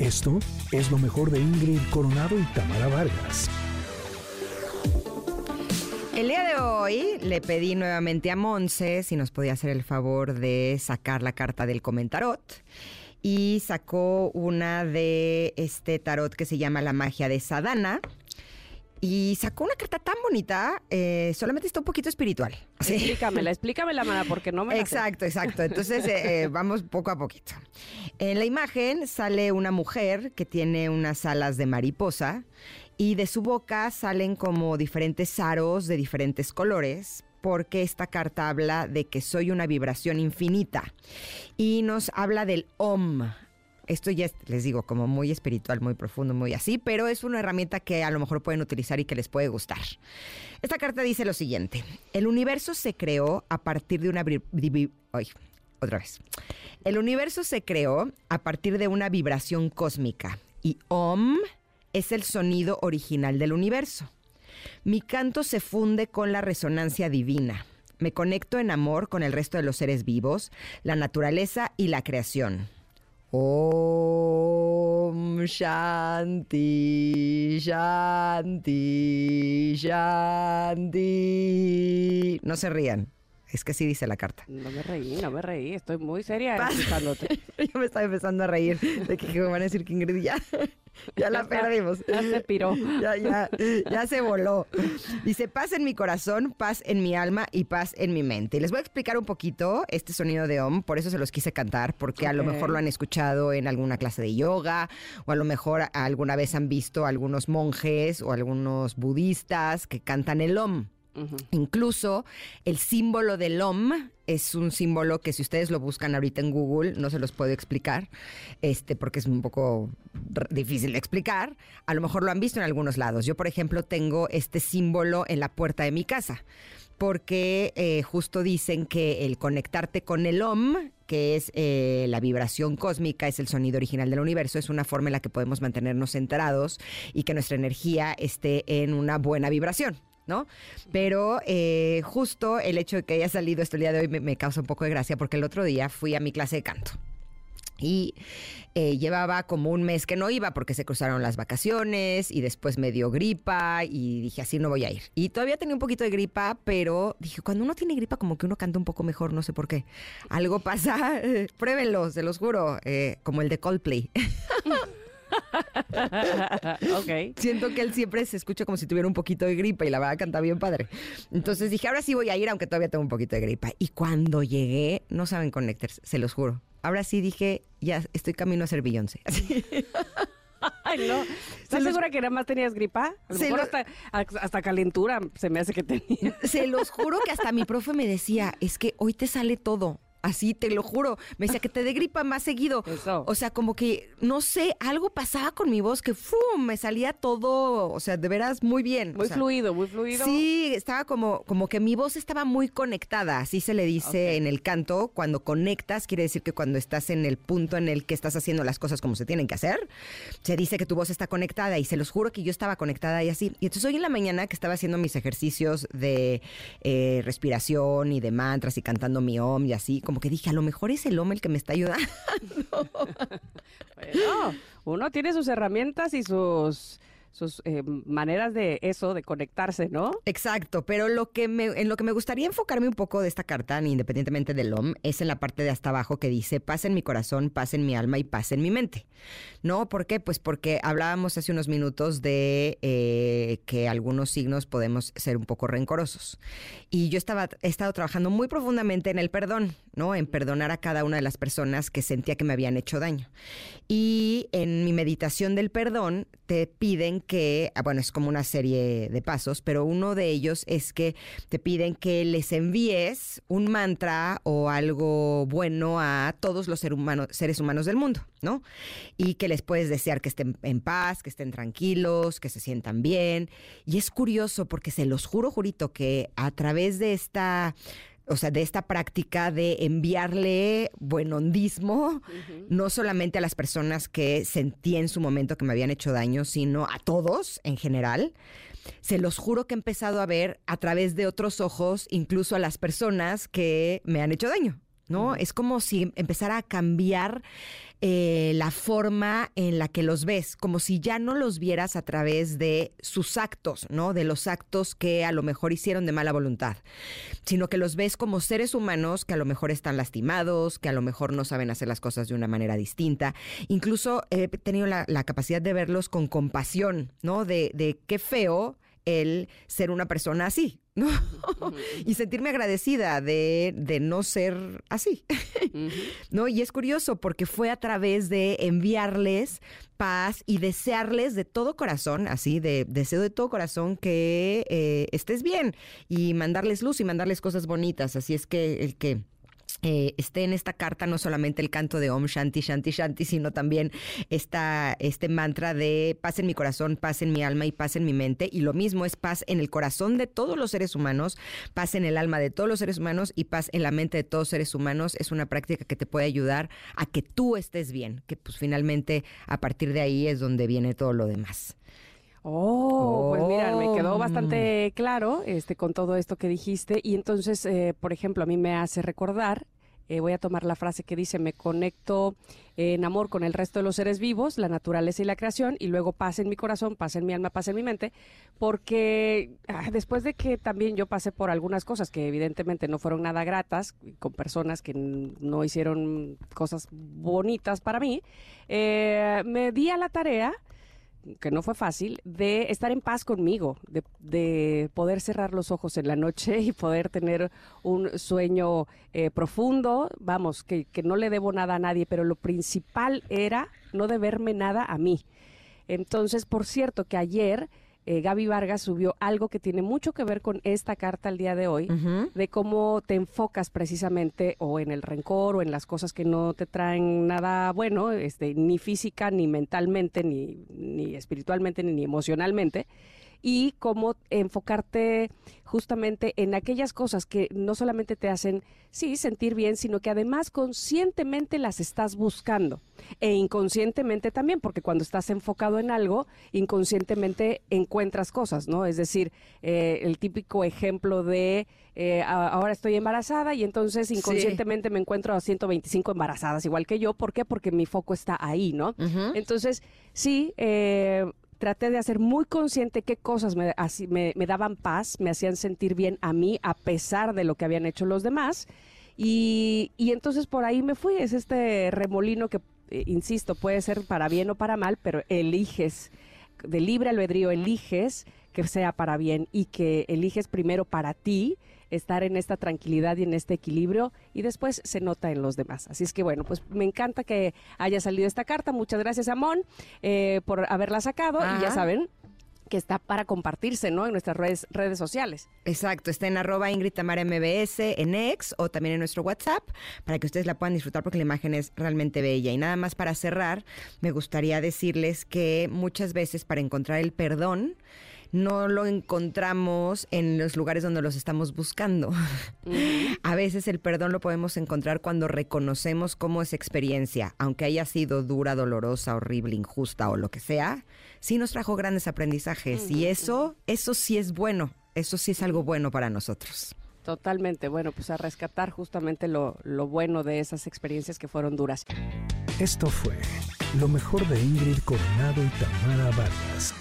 Esto es lo mejor de Ingrid Coronado y Tamara Vargas. El día de hoy le pedí nuevamente a Monse si nos podía hacer el favor de sacar la carta del comentarot y sacó una de este tarot que se llama La magia de Sadana. Y sacó una carta tan bonita, eh, solamente está un poquito espiritual. Sí. Explícamela, explícamela, Mara, porque no me la Exacto, exacto. Entonces eh, eh, vamos poco a poquito. En la imagen sale una mujer que tiene unas alas de mariposa y de su boca salen como diferentes aros de diferentes colores, porque esta carta habla de que soy una vibración infinita y nos habla del OM. Esto ya es, les digo, como muy espiritual, muy profundo, muy así, pero es una herramienta que a lo mejor pueden utilizar y que les puede gustar. Esta carta dice lo siguiente: El universo se creó a partir de una. otra vez. El universo se creó a partir de una vibración cósmica y OM es el sonido original del universo. Mi canto se funde con la resonancia divina. Me conecto en amor con el resto de los seres vivos, la naturaleza y la creación. Om Shanti, Shanti, Shanti. No se rían. Es que así dice la carta. No me reí, no me reí. Estoy muy seria escuchándote. Yo me estaba empezando a reír de que me van a decir que Ingrid ya, ya la perdimos. Ya se piró. Ya, ya, ya se voló. Dice, paz en mi corazón, paz en mi alma y paz en mi mente. Y les voy a explicar un poquito este sonido de OM, por eso se los quise cantar, porque a lo mejor lo han escuchado en alguna clase de yoga, o a lo mejor alguna vez han visto algunos monjes o algunos budistas que cantan el OM. Incluso el símbolo del OM es un símbolo que si ustedes lo buscan ahorita en Google, no se los puedo explicar, este, porque es un poco difícil de explicar. A lo mejor lo han visto en algunos lados. Yo, por ejemplo, tengo este símbolo en la puerta de mi casa, porque eh, justo dicen que el conectarte con el OM, que es eh, la vibración cósmica, es el sonido original del universo, es una forma en la que podemos mantenernos centrados y que nuestra energía esté en una buena vibración. ¿No? Pero eh, justo el hecho de que haya salido esto el día de hoy me, causa un poco de gracia porque el otro día fui a mi clase de canto. Y eh, llevaba como un mes que no iba porque se cruzaron las vacaciones y después me dio gripa y dije así no voy a ir. Y todavía tenía un poquito de gripa, pero dije cuando uno tiene gripa como que uno canta un poco mejor, no sé por qué. Algo pasa, pruébenlo, se los juro, eh, como el de Coldplay. ok. Siento que él siempre se escucha como si tuviera un poquito de gripa y la verdad canta bien padre. Entonces dije, ahora sí voy a ir, aunque todavía tengo un poquito de gripa. Y cuando llegué, no saben conectarse, se los juro. Ahora sí dije, ya estoy camino a ser Beyoncé. Ay, no. ¿Estás segura que nada más tenías gripa? hasta, hasta, calentura se me hace que tenía. Se los juro que hasta mi profe me decía, es que hoy te sale todo. Así, te lo juro. Me decía que te dé gripa más seguido. Eso. O sea, como que, no sé, algo pasaba con mi voz que ¡fum! me salía todo, o sea, de veras muy bien. Muy fluido, muy fluido. Sí, estaba como, como que mi voz estaba muy conectada. Así se le dice en el canto. Cuando conectas, quiere decir que cuando estás en el punto en el que estás haciendo las cosas como se tienen que hacer, se dice que tu voz está conectada. Y se los juro que yo estaba conectada y así. Y entonces hoy en la mañana que estaba haciendo mis ejercicios de eh, respiración y de mantras y cantando mi om y así, como que dije, a lo mejor es el hombre el que me está ayudando. bueno, uno tiene sus herramientas y sus sus eh, maneras de eso, de conectarse, ¿no? Exacto, pero lo que me, en lo que me gustaría enfocarme un poco de esta carta, independientemente del OM, es en la parte de hasta abajo que dice paz en mi corazón, paz en mi alma y paz en mi mente. ¿No? ¿Por qué? Pues porque hablábamos hace unos minutos de eh, que algunos signos podemos ser un poco rencorosos. Y yo estaba, he estado trabajando muy profundamente en el perdón, ¿no? En perdonar a cada una de las personas que sentía que me habían hecho daño. Y en mi meditación del perdón te piden que, ah, bueno, es como una serie de pasos, pero uno de ellos es que te piden que les envíes un mantra o algo bueno a todos los seres humanos del mundo, ¿no? Y que les puedes desear que estén en paz, que estén tranquilos, que se sientan bien. Y es curioso porque se los juro, jurito, que a través de esta o sea, de esta práctica de enviarle buen hondismo, no solamente a las personas que sentí en su momento que me habían hecho daño, sino a todos en general. Se los juro que he empezado a ver a través de otros ojos, incluso a las personas que me han hecho daño. ¿No? Es como si empezara a cambiar eh, la forma en la que los ves, como si ya no los vieras a través de sus actos, ¿no? De los actos que a lo mejor hicieron de mala voluntad, sino que los ves como seres humanos que a lo mejor están lastimados, que a lo mejor no saben hacer las cosas de una manera distinta. Incluso he tenido la, capacidad de verlos con compasión, ¿no? De, de qué feo el ser una persona así, ¿no? y sentirme agradecida de, de no ser así, ¿no? Y es curioso porque fue a través de enviarles paz y desearles de todo corazón, así, de deseo de todo corazón que eh, estés bien y mandarles luz y mandarles cosas bonitas. Así es que el que eh, esté en esta carta no solamente el canto de Om Shanti Shanti Shanti, sino también esta, este mantra de paz en mi corazón, paz en mi alma y paz en mi mente. Y lo mismo es paz en el corazón de todos los seres humanos, paz en el alma de todos los seres humanos y paz en la mente de todos los seres humanos. Es una práctica que te puede ayudar a que tú estés bien, que pues finalmente a partir de ahí es donde viene todo lo demás. Oh, quedó bastante oh. claro este, con todo esto que dijiste. Y entonces, eh, por ejemplo, a mí me hace recordar, eh, voy a tomar la frase que dice, me conecto en amor con el resto de los seres vivos, la naturaleza y la creación, y luego paz en mi corazón, paz en mi alma, paz en mi mente, porque ah, después de que también yo pasé por algunas cosas que evidentemente no fueron nada gratas, con personas que no hicieron cosas bonitas para mí, eh, me di a la tarea que no fue fácil, de estar en paz conmigo, de, poder cerrar los ojos en la noche y poder tener un sueño eh, profundo, vamos, que, que no le debo nada a nadie, pero lo principal era no deberme nada a mí. Entonces, por cierto, que ayer eh, Gaby Vargas subió algo que tiene mucho que ver con esta carta el día de hoy, de cómo te enfocas precisamente o en el rencor o en las cosas que no te traen nada bueno, este, ni física, ni mentalmente, ni, ni espiritualmente, ni emocionalmente y cómo enfocarte justamente en aquellas cosas que no solamente te hacen, sí, sentir bien, sino que además conscientemente las estás buscando e inconscientemente también, porque cuando estás enfocado en algo, inconscientemente encuentras cosas, ¿no? Es decir, eh, el típico ejemplo de eh, ahora estoy embarazada y entonces inconscientemente me encuentro a 125 embarazadas, igual que yo. ¿Por qué? Porque mi foco está ahí, ¿no? Entonces, sí, eh, traté de hacer muy consciente qué cosas me, daban paz, me hacían sentir bien a mí, a pesar de lo que habían hecho los demás. Y, y entonces por ahí me fui. Es este remolino que, eh, insisto, puede ser para bien o para mal, pero eliges, de libre albedrío, eliges que sea para bien y que eliges primero para ti estar en esta tranquilidad y en este equilibrio y después se nota en los demás. Así es que bueno, pues me encanta que haya salido esta carta. Muchas gracias, Amón, eh, por haberla sacado y ya saben que está para compartirse, ¿no? En nuestras redes, redes sociales. Exacto, está en arroba Ingrid Tamara MBS en X o también en nuestro WhatsApp para que ustedes la puedan disfrutar porque la imagen es realmente bella. Y nada más para cerrar, me gustaría decirles que muchas veces para encontrar el perdón, no lo encontramos en los lugares donde los estamos buscando. A veces el perdón lo podemos encontrar cuando reconocemos cómo es experiencia, aunque haya sido dura, dolorosa, horrible, injusta o lo que sea, sí nos trajo grandes aprendizajes y eso, eso sí es bueno, eso sí es algo bueno para nosotros. Totalmente, bueno, pues a rescatar justamente lo, lo bueno de esas experiencias que fueron duras. Esto fue lo mejor de Ingrid Coronado y Tamara Vargas.